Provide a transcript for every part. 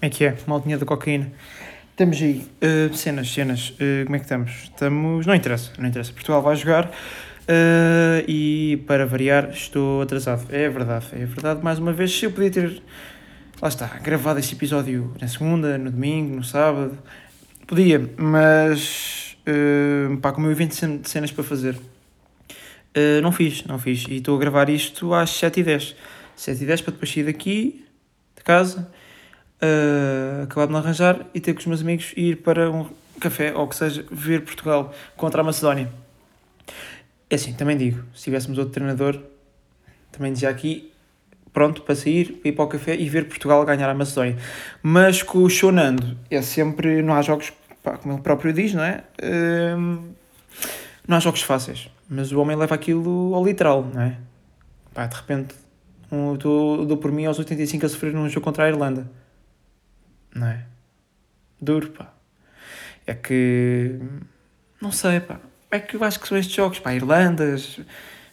É que é, maltinha da cocaína. Estamos aí. Uh, cenas, cenas. Uh, como é que estamos? Estamos. Não interessa, não interessa. Portugal vai jogar. Uh, e para variar, estou atrasado. É verdade, é verdade. Mais uma vez, se eu podia ter. Lá está, gravado este episódio na segunda, no domingo, no sábado. Podia, mas. Uh, pá, como eu evento de cenas para fazer. Uh, não fiz, não fiz. E estou a gravar isto às 7h10. 7h10 para depois sair daqui, de casa uh, acabar de arranjar e ter com os meus amigos e ir para um café, ou que seja, ver Portugal contra a Macedónia. É assim, também digo, se tivéssemos outro treinador, também dizia aqui, pronto para sair, ir para o café e ver Portugal ganhar a Macedónia. Mas com o Shonando, é sempre, não há jogos, pá, como ele próprio diz, não é? Uh, não há jogos fáceis, mas o homem leva aquilo ao literal, não é? Pá, de repente, um, eu dou por mim aos 85 a sofrer num jogo contra a Irlanda não é? Duro, pá. É que. Não sei, pá. É que eu acho que são estes jogos, pá. Irlandas,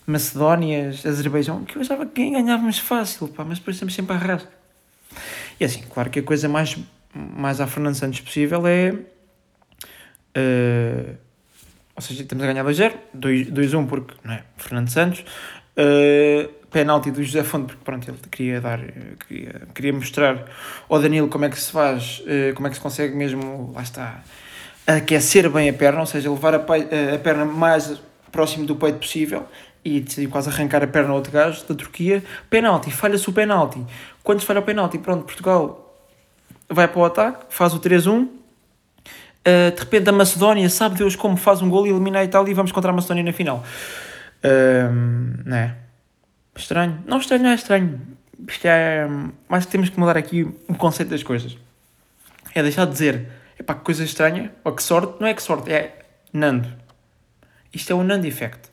Macedónias, Azerbaijão, que eu achava que ganhava mais fácil, pá. Mas depois estamos sempre a rasca. E assim, claro que a coisa mais, mais à Fernando Santos possível é. Uh, ou seja, estamos a ganhar 2-0, 2-1 porque, não é? Fernando Santos. Uh, penalti do José Fonte, porque pronto, ele queria dar, queria, queria mostrar ao Danilo como é que se faz, eh, como é que se consegue mesmo, lá está, aquecer bem a perna, ou seja, levar a, a perna mais próximo do peito possível e decidiu quase arrancar a perna ao outro gajo da Turquia. Penalti, falha-se o penalti. Quando se falha o penalti, pronto, Portugal vai para o ataque, faz o 3-1. Uh, eh, de repente a Macedónia, sabe Deus como faz um gol e elimina a Itália e vamos contra a Macedónia na final. Uh, não é? Estranho. Não estranho, não é estranho. Isto é. Mas temos que mudar aqui o conceito das coisas. É deixar de dizer, epá, que coisa estranha, ou que sorte, não é que sorte, é Nando. Isto é o Nando Effect.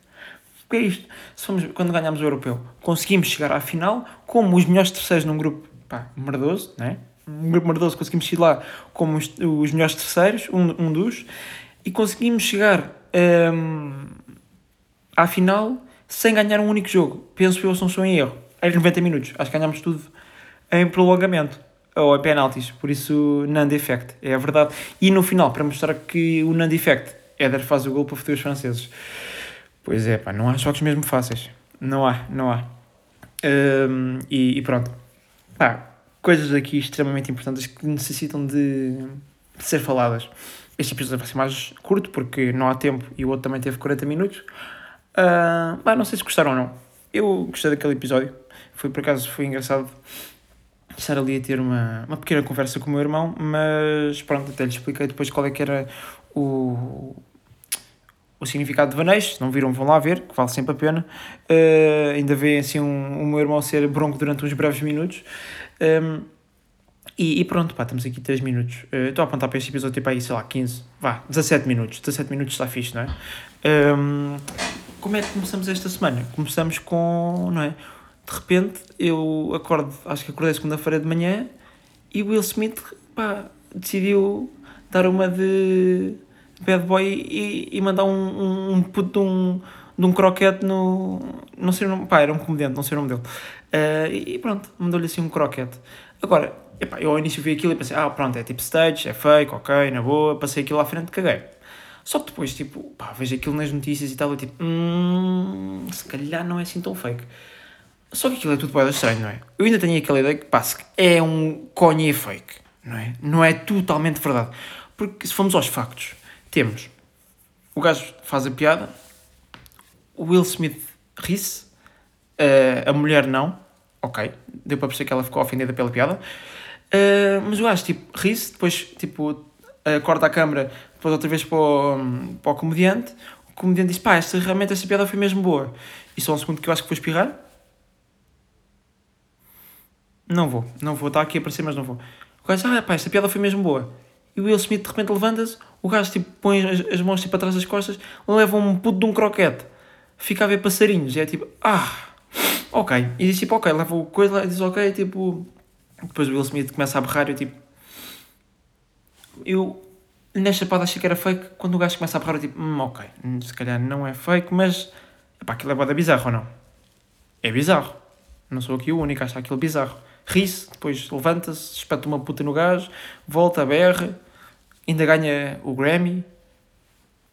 O que é isto? Se fomos, quando ganhámos o europeu, conseguimos chegar à final como os melhores terceiros num grupo pá, merdoso, né? Um grupo merdoso, conseguimos ir lá como os, os melhores terceiros, um, um dos, e conseguimos chegar hum, à final sem ganhar um único jogo. Penso eu, se não sou em erro. Em 90 minutos. Acho que ganhámos tudo em prolongamento. Ou em penaltis. Por isso, Nando Effect. É a verdade. E no final, para mostrar que o Nando Effect, Éder faz o gol para foder franceses. Pois é, pá, não há jogos mesmo fáceis. Não há, não há. Um, e, e, pronto. Pá, coisas aqui extremamente importantes que necessitam de, de ser faladas. Este episódio vai ser mais curto porque não há tempo e o outro também teve 40 minutos. Uh, bah, não sei se gostaram ou não. Eu gostei daquele episódio. Foi por acaso foi engraçado estar ali a ter uma, uma pequena conversa com o meu irmão, mas pronto, até lhe expliquei depois qual é que era o, o significado de Vaneix. Se não viram, vão lá ver, que vale sempre a pena. Uh, ainda vê assim um, o meu irmão ser bronco durante uns breves minutos. Um, e, e, pronto, pá, estamos aqui 3 minutos. Uh, estou a apontar para este episódio tipo aí, sei lá, 15, vá, 17 minutos. 17 minutos está fixe, não é? Um, como é que começamos esta semana? Começamos com, não é? De repente eu acordo, acho que acordei segunda-feira de manhã e Will Smith, pá, decidiu dar uma de bad boy e, e mandar um, um, um puto de um, de um croquete no. Não sei o nome, pá, era um comediante, não sei o nome dele. Uh, e pronto, mandou-lhe assim um croquete. Agora, epá, eu ao início vi aquilo e pensei, ah, pronto, é tipo stage, é fake, ok, na boa, passei aquilo à frente, caguei. Só que depois, tipo, pá, vejo aquilo nas notícias e tal, e tipo, hum, se calhar não é assim tão fake. Só que aquilo é tudo bem estranho, não é? Eu ainda tenho aquela ideia que, pá, é um conhe fake, não é? Não é totalmente verdade. Porque se formos aos factos, temos o gajo faz a piada, o Will Smith ri-se, uh, a mulher não, ok, deu para perceber que ela ficou ofendida pela piada, uh, mas o gajo, tipo, ri-se, depois, tipo, corta a câmera depois outra vez para o, para o comediante, o comediante diz, pá, esta, realmente esta piada foi mesmo boa. E só um segundo que eu acho que vou espirrar. Não vou, não vou, está aqui a aparecer, mas não vou. O gajo diz, ah, pá, esta piada foi mesmo boa. E o Will Smith de repente levanta-se, o gajo tipo, põe as, as mãos tipo, atrás das costas, leva um puto de um croquete, fica a ver passarinhos, e é tipo, ah, ok. E diz tipo, ok, leva o coisa, diz ok, tipo. Depois o Will Smith começa a berrar e tipo. Eu na chapada achei que era fake, quando o gajo começa a berrar, eu tipo, hum, ok, hum, se calhar não é fake, mas, epá, aquilo é boda bizarro ou não? É bizarro. Não sou aqui o único a achar aquilo bizarro. ri-se, depois levanta-se, espeta uma puta no gajo, volta, berra, ainda ganha o Grammy,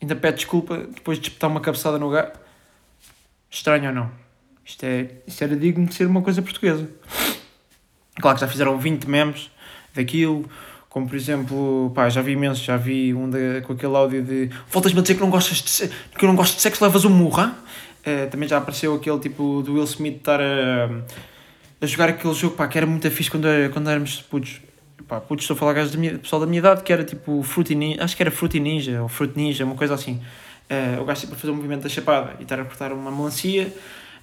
ainda pede desculpa depois de espetar uma cabeçada no gajo. Estranho ou não? Isto, é, isto era digno de ser uma coisa portuguesa. Claro que já fizeram 20 memes daquilo, como por exemplo, pá, já vi imenso, já vi um de, com aquele áudio de voltas-me a dizer que não gostas de que não gosto de sexo, levas um murra. Uh, também já apareceu aquele tipo do Will Smith estar a, a jogar aquele jogo pá, que era muito fixe quando, quando éramos putos. Pá, putos, estou a falar gajos minha, pessoal da minha idade que era tipo Fruity Ninja, acho que era Fruity Ninja ou Fruit Ninja, uma coisa assim. Uh, o gajo tipo fazer o movimento da chapada e estar a apertar uma melancia.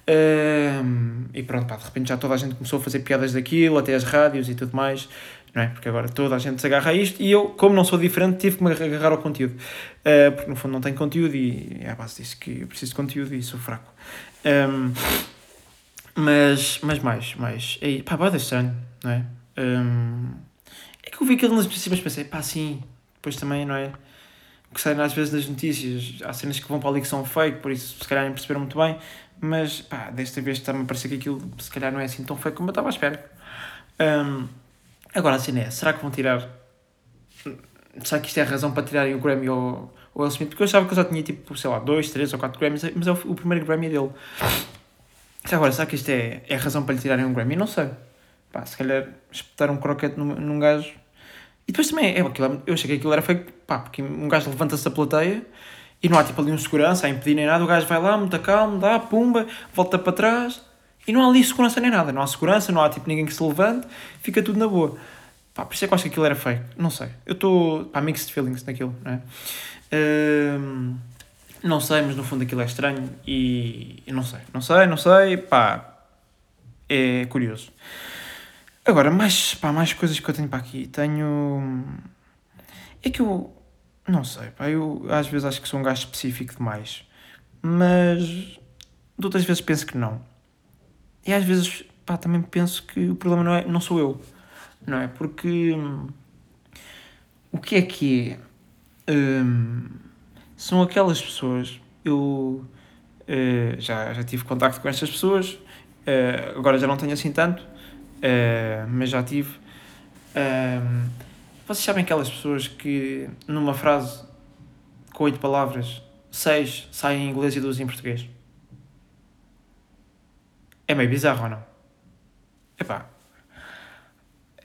Uh, e pronto, pá, de repente já toda a gente começou a fazer piadas daquilo, até as rádios e tudo mais não é? Porque agora toda a gente se agarra a isto e eu, como não sou diferente, tive que me agarrar ao conteúdo. Uh, porque no fundo não tenho conteúdo e é à base disso que eu preciso de conteúdo e sou fraco. Um, mas, mas mais, mais. É, pá, vai estranho, não é? Um, é que eu vi aquilo nas notícias, mas pensei, pá, sim, depois também, não é? O que sai às vezes nas notícias, há cenas que vão para ali que são fake, por isso se calhar nem perceberam muito bem, mas pá, desta vez está-me a parecer que aquilo se calhar não é assim tão fake como eu estava à espera. Um, Agora, assim, é, será que vão tirar. Será que isto é a razão para tirarem o Grammy ao, ao Will Smith? Porque eu achava que eu já tinha, tipo, sei lá, dois, três ou quatro Grammys, mas é o, o primeiro Grammy dele. Agora, será que isto é, é a razão para lhe tirarem um Grammy? Não sei. Pá, se calhar espetar um croquete num, num gajo. E depois também, é, aquilo, eu achei que aquilo era feito, pá, porque um gajo levanta-se da plateia e não há tipo ali um segurança a impedir nem nada, o gajo vai lá, muito calmo, dá, pumba, volta para trás e não há ali segurança nem nada, não há segurança, não há tipo ninguém que se levante, fica tudo na boa. Pá, por isso é que eu acho que aquilo era fake. Não sei. Eu estou. pá, mixed feelings naquilo, não é? Uh, não sei, mas no fundo aquilo é estranho e. não sei. Não sei, não sei. Pá. É curioso. Agora, mais, pá, mais coisas que eu tenho para aqui. Tenho. É que eu. Não sei, pá. Eu às vezes acho que sou um gajo específico demais. Mas. De outras vezes penso que não. E às vezes, pá, também penso que o problema não, é, não sou eu, não é? Porque hum, o que é que é? Hum, são aquelas pessoas, eu uh, já, já tive contacto com estas pessoas, uh, agora já não tenho assim tanto, uh, mas já tive. Hum, vocês sabem aquelas pessoas que numa frase com oito palavras, seis saem em inglês e duas em português? É meio bizarro ou não? Epá.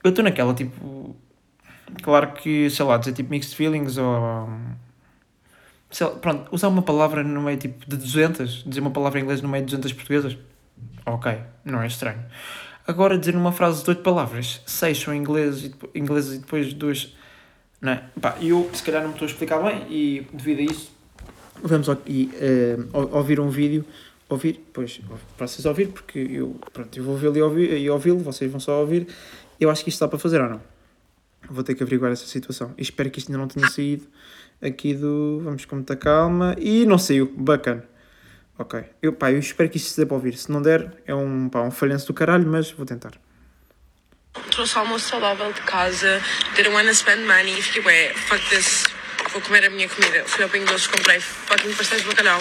Eu estou naquela tipo. Claro que, sei lá, dizer tipo mixed feelings ou. Sei lá, pronto, usar uma palavra no meio tipo de 200, dizer uma palavra em inglês no meio de 200 portuguesas. Ok, não é estranho. Agora, dizer numa frase de 8 palavras, 6 são ingleses e, ingleses e depois. Não é? Pá, eu se calhar não me estou a explicar bem e devido a isso vamos aqui uh, ouvir um vídeo ouvir, pois, para vocês ouvir, porque eu, pronto, eu vou vê-lo e, ouvi-lo, vocês vão só ouvir. Eu acho que isto dá para fazer ou não? Vou ter que averiguar essa situação. E espero que isto ainda não tenha saído aqui do. Vamos com muita calma. E não saiu, bacana. Ok. Eu, pá, eu espero que isto se dê para ouvir. Se não der, é um, pá, um falhanço do caralho, mas vou tentar. Trouxe almoço saudável de casa, didn't to spend money, fiquei, ué, fuck this, vou comer a minha comida. Fui ao Pingo Doce, comprei fucking pastéis de bacalhau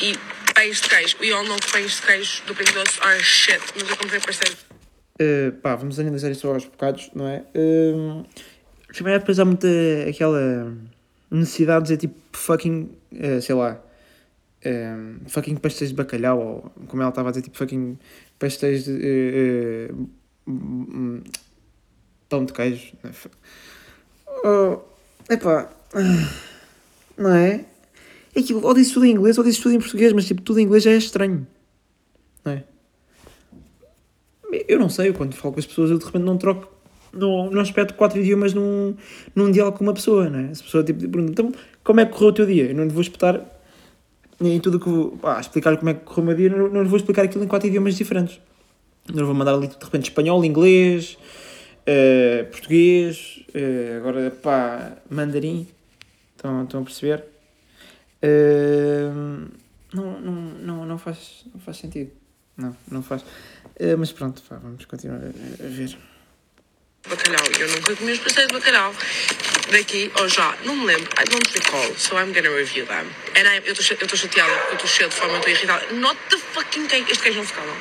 e pães de queijo. We all know que pães de queijo do Pingo Doce are shit, mas eu comprei pastéis. Uh, pá, vamos analisar isso aos bocados, não é? Uh, também depois há muita aquela necessidade de dizer tipo fucking, uh, sei lá, uh, fucking pastéis de bacalhau, ou como ela estava a dizer, tipo fucking pastéis de pão de queijo. Não é? Oh, epá, não é? É que ou dizes tudo em inglês ou dizes tudo em português, mas tipo, tudo em inglês já é estranho. Não é? Eu não sei, eu quando falo com as pessoas eu de repente não troco, não, não espeto quatro idiomas num, num diálogo com uma pessoa, não é? Essa pessoa tipo, pergunta, então como é que correu o teu dia? Eu não lhe vou espetar em tudo que vou, explicar como é que correu o meu dia, não, não lhe vou explicar aquilo em quatro idiomas diferentes. Não lhe vou mandar ali de repente espanhol, inglês, uh, português, uh, agora pá, mandarim. Estão, estão a perceber? Não, não, não, não, faz, não faz sentido. Não, não faz. Uh, mas pronto, pá, vamos continuar a, a, ver. Bacalhau, eu nunca comi os pastéis de bacalhau. Daqui, ou já, não me lembro. I don't recall, so I'm gonna review them. And I, eu estou chateada, eu estou cheia de fome, eu estou irritada. Not the fucking cake. Este queijo não se cala.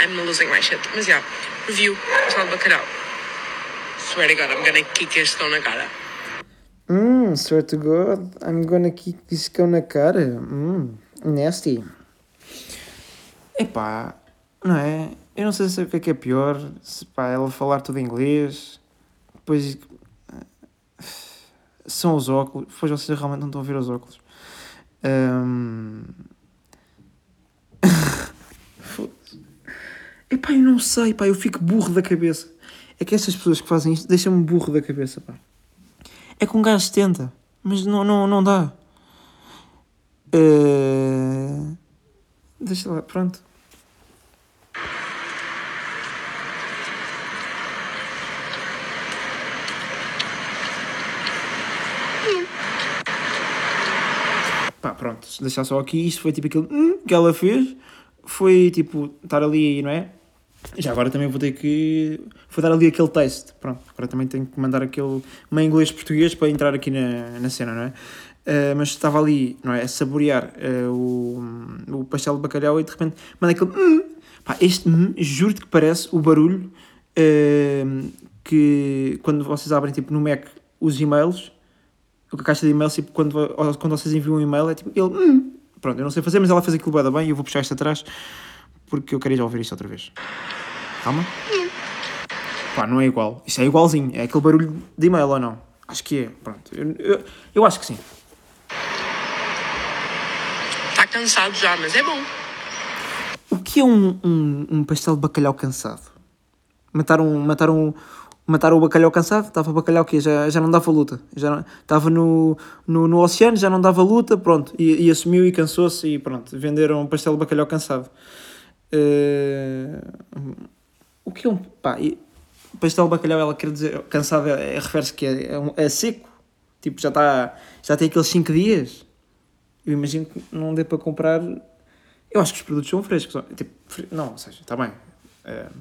I'm losing my shit. Mas, yeah, review, pastel de bacalhau. Swear to God, I'm gonna kick este cão na cara. Swear to God, I'm gonna kick this cão na cara. Hum, nasty. Epá, não é? Eu não sei se o que é que é pior, se pá, ela falar tudo em inglês, depois são os óculos, depois vocês realmente não estão a ver os óculos. Um... Foda-se. Epá, eu não sei, pá, eu fico burro da cabeça. É que essas pessoas que fazem isto deixam-me burro da cabeça, pá. É que um gajo tenta, mas não, não, não dá. Uh... Deixa lá, pronto. Pá, pronto, deixar só aqui, isto foi tipo aquilo hum, que ela fez, foi tipo estar ali, não é? Já agora também vou ter que. Vou dar ali aquele teste. Pronto, agora também tenho que mandar aquele meio inglês-português para entrar aqui na, na cena, não é? Uh, mas estava ali, não é? A saborear uh, o, o pastel de bacalhau e de repente manda aquele. Hum. Pá, este hum, juro-te que parece o barulho uh, que quando vocês abrem tipo no Mac os e-mails, a caixa de e-mails, tipo, quando, quando vocês enviam um e-mail, é tipo ele. Hum. Pronto, eu não sei fazer, mas ela fez aquilo bem e eu vou puxar isto atrás porque eu queria já ouvir isto outra vez. Calma. Pá, não é igual. Isto é igualzinho. É aquele barulho de e-mail ou não? Acho que é. Pronto. Eu, eu, eu acho que sim. Está cansado já, mas é bom. O que é um, um, um pastel de bacalhau cansado? Mataram, mataram, mataram o bacalhau cansado? Estava o bacalhau que já, já não dava luta. Já estava no, no, no oceano, já não dava luta, pronto. E, e assumiu e cansou-se e pronto. Venderam um pastel de bacalhau cansado. Uh, o que é um. Pá, pastel de bacalhau, ela quer dizer. Cansado, é, refere-se que é, é, é, seco. Tipo, já está. Já tem aqueles 5 dias. Eu imagino que não dê para comprar. Eu acho que os produtos são frescos. Tipo, não, ou seja, está bem. Uh,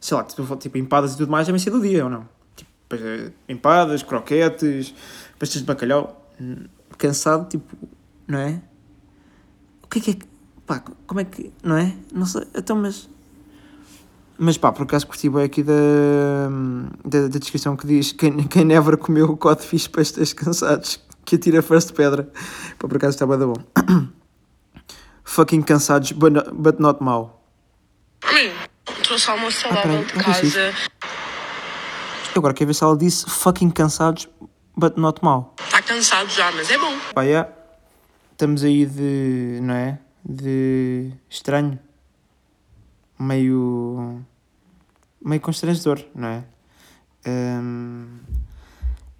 sei lá, tipo, tipo, empadas e tudo mais, devem ser do dia ou não? Tipo, eh, empadas, croquetes, pastéis de bacalhau. Hum, cansado, tipo, não é? O que é que é pá, como é que, não é? Não sei, então, mas... Mas pá, por acaso curti bem aqui da, da, da, descrição que diz quem, quem never comeu codfish para estes cansados, que atira first pedra. Pá, por acaso está bem da bom. Fucking cansados, but not, but not. Hum, trouxe almoço saudável ah, de casa. Eu agora quero ver se ela disse fucking cansados, but not mau. Está cansado já, mas é bom. Pá, yeah. Estamos aí de, não é? De estranho, meio, meio constrangedor, não é? Um,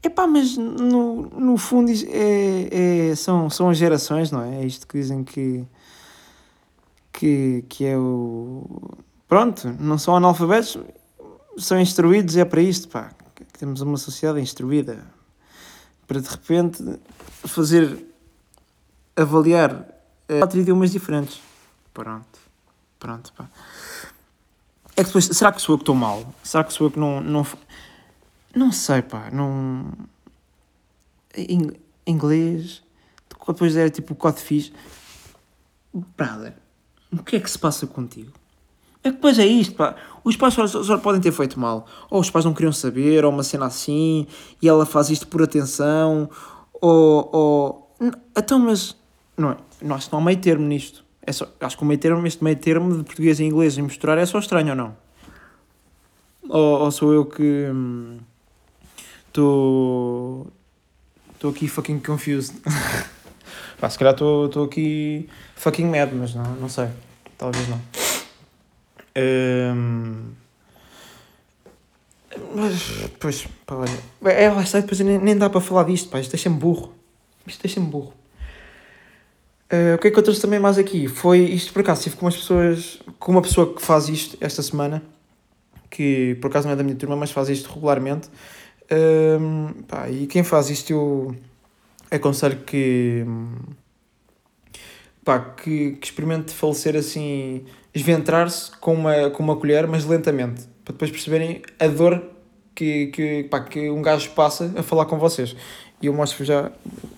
epá, mas no, no fundo é, é, são, são as gerações, não é? É isto que dizem que, que, que é o. Pronto, não são analfabetos, são instruídos, é para isto, pá. Temos uma sociedade instruída para de repente fazer avaliar quatro idiomas diferentes. Pronto. Pronto, pá. É que depois, será que sou eu que estou mal? Será que sou eu que não. Não, não sei, pá. Não. Em, inglês. Depois era tipo o fixe. Brother, o que é que se passa contigo? É que depois é isto, pá. Os pais só, só, podem ter feito mal. Ou os pais não queriam saber, ou uma cena assim, e ela faz isto por atenção, ou. ou... Então, mas. Não é? Acho que não há meio termo nisto. É só, acho que o meio termo, este meio termo de português e inglês e misturar é só estranho ou não? Ou, ou sou eu que estou. Hum, estou aqui fucking confused. Pá, se calhar estou aqui fucking mad, mas não, não sei. Talvez não. Um, mas, pois, pá, olha. É, lá está, depois nem, nem dá para falar disto, pá. Isto deixa-me burro. Isto deixa-me burro. Uh, o que é que eu trouxe também mais aqui? Foi isto por acaso, estive com umas pessoas, com uma pessoa que faz isto esta semana, que por acaso não é da minha turma, mas faz isto regularmente. Uh, pá, e quem faz isto eu aconselho que, pá, que, que experimente falecer assim, esventrar-se com uma, com uma colher, mas lentamente, para depois perceberem a dor que, que, pá, que um gajo passa a falar com vocês. E eu mostro já,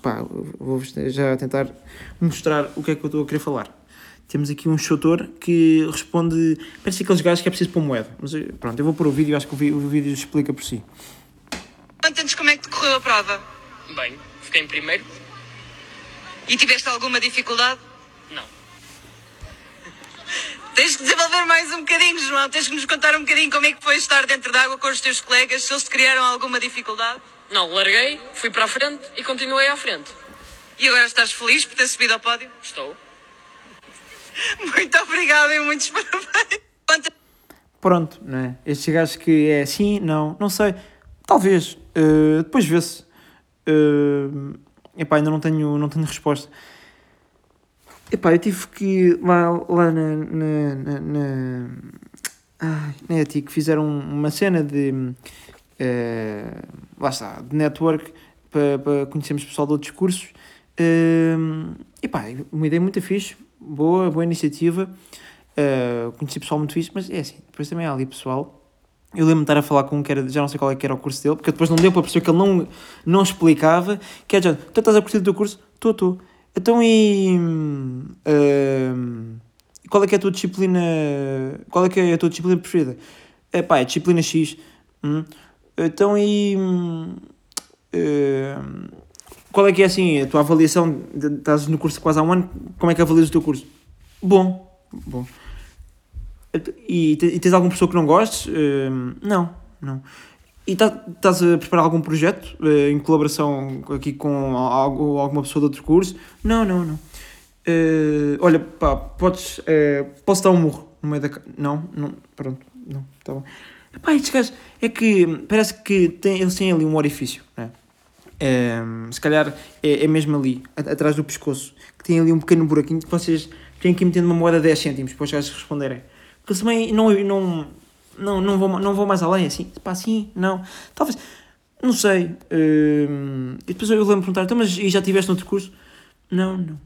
pá, vou já tentar mostrar o que é que eu estou a querer falar. temos aqui um chutor que responde. Parece aqueles gajos que é preciso pôr moeda. Mas eh, pronto, eu vou pôr o vídeo, acho que o, vi- o vídeo explica por si. Conta-nos como é que decorreu a prova. Bem, fiquei em primeiro? E tiveste alguma dificuldade? Não. Tens que desenvolver mais um bocadinho, João. Tens que nos contar um bocadinho como é que foi estar dentro d'água com os teus colegas, se eles te criaram alguma dificuldade. Não, larguei, fui para a frente e continuei à frente. E agora estás feliz por ter subido ao pódio? Estou. Muito obrigada e muitos parabéns. Conta Pronto, não é? Estes gajos que é sim, não, não sei. Talvez. eh, depois vê-se. Uh, epá, ainda não tenho, não tenho resposta. Epá, eu tive que lá, lá na, na, na, na, ai, na ETIC fizeram uma cena de eh, lá está, de network para, para conhecermos pessoal de outros cursos. Uh, epá, uma ideia muito fixe, boa, boa iniciativa. Uh, conheci pessoal muito fixe, mas é assim, depois também há ali pessoal. Eu lembro-me de estar a falar com um que era, já não sei qual é que era o curso dele, porque depois não deu para perceber que ele não, não explicava. Que é, já, tu estás a curtir o teu curso? Estou, estou. Então e. Uh, qual é que é a tua disciplina? Qual é que é a tua disciplina preferida? É pá, é disciplina X. Hum. Então e. Uh, qual é que é assim a tua avaliação? de- Estás no curso quase há um ano, como é que avalias o teu curso? Bom, bom. E, e tens algum professor que não gostes? Hum, não, não. E tá- estás a preparar algum projeto eh, em colaboração aqui com algo, alguma pessoa de outro curso? Não, não, não. Eh, olha, pá, podes. posso dar um murro no meio da. Não, não, pronto, não, tá bom. Epá, estes gajos, é que parece que tem, eles têm ali um orifício, né? Ehm, se calhar é, é mesmo ali, a- atrás do pescoço, que tem ali um pequeno buraquinho que vocês têm que ir metendo uma moeda de 10 cêntimos para os gajos responderem. Porque eles também não, não, não, não, vão, não vão mais além, assim, pá, sim, não. Talvez, não sei. ehm, e depois eu lembro de perguntar, então, mas e já tiveste noutro curso? Não, não.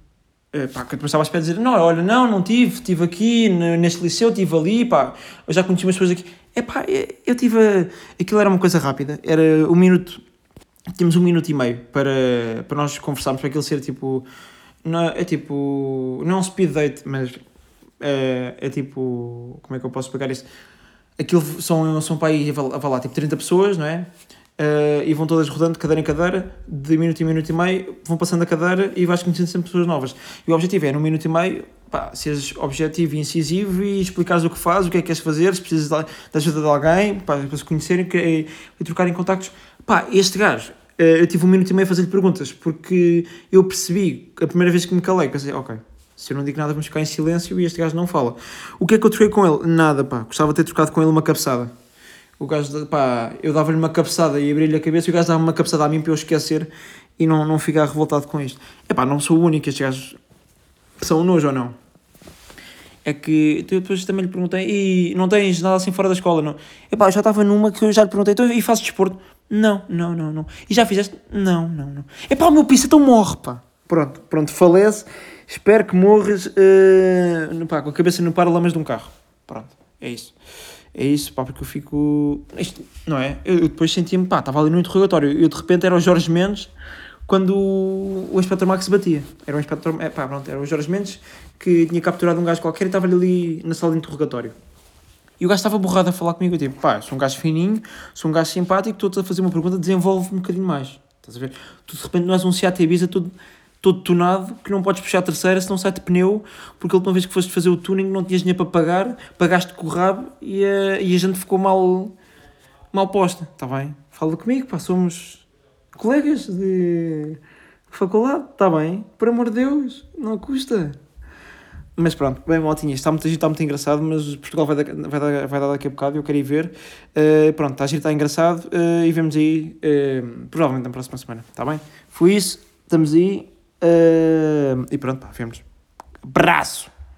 Eh, pá, que eu depois estava à espera de dizer, não, olha, não, não tive, estive aqui neste liceu, estive ali, pá, eu já conheci umas pessoas aqui. É pá, eu tive, a- aquilo era uma coisa rápida, era um minuto, tínhamos um minuto e meio para, para nós conversarmos, para aquilo ser tipo, não, é tipo, não é um speed date, mas é, é tipo, como é que eu posso explicar isso? Aquilo são, são para aí, vá tipo 30 pessoas, não é? Eh, e vão todas rodando de cadeira em cadeira, de minuto em minuto e meio, vão passando a cadeira e vais conhecendo sempre pessoas novas. E o objetivo é, num minuto e meio, pá, seres objetivo e incisivo e explicares o que fazes, o que é que queres fazer, se precisas de ajuda de alguém, pá, para se conhecerem e, e trocarem contactos. Pá, este gajo, eh, eu tive um minuto e meio a fazer-lhe perguntas, porque eu percebi, a primeira vez que me calei, pensei, ok, se eu não digo nada vamos ficar em silêncio e este gajo não fala. O que é que eu troquei com ele? Nada, pá, gostava de ter trocado com ele uma cabeçada. O gajo, pá, eu dava-lhe uma cabeçada e abria-lhe a cabeça e o gajo dava-me uma cabeçada a mim para eu esquecer e não, não ficar revoltado com isto. É pá, não sou o único, estes gajos são um nojo ou não? É que eu depois também lhe perguntei, e não tens nada assim fora da escola, não? É pá, eu já estava numa que eu já lhe perguntei, então, e fazes desporto? Não, não, não, não. E já fizeste? Não, não, não. É pá, o meu piso então morre, pá. Pronto, pronto, falece. Espero que morres no- pá, com a cabeça no paralamas de um carro. Pronto, é isso. É isso, pá, porque eu fico. Isto, não é? Eu, eu depois sentia-me, pá, estava ali no interrogatório. Eu de repente era o Jorge Mendes quando o, Inspector Max batia. Era o Inspector. É, pá, pronto, era o Jorge Mendes que tinha capturado um gajo qualquer e estava ali na sala de interrogatório. E o gajo estava borrado a falar comigo. Eu tipo, pá, sou um gajo fininho, sou um gajo simpático, estou-te a fazer uma pergunta, desenvolve um bocadinho mais. Estás a ver? Tu de repente não és um Seat Ibiza todo, todo tunado que não podes puxar a terceira se não sai de pneu, porque a última vez que foste fazer o tuning não tinhas dinheiro para pagar, pagaste com o rabo e a, e a gente ficou mal, mal posta. Está bem? Fala comigo, pá, somos colegas de faculdade, está bem? Por amor de Deus, não custa. Mas pronto, bem maltinha, está muito, está muito engraçado, mas Portugal vai dar, vai dar, vai dar daqui a bocado eu quero ir ver. Uh, pronto, está a giro, está engraçado uh, e vemos aí, uh, provavelmente na próxima semana, está bem? Foi isso, estamos aí e pronto, pá, vemos. Abraço!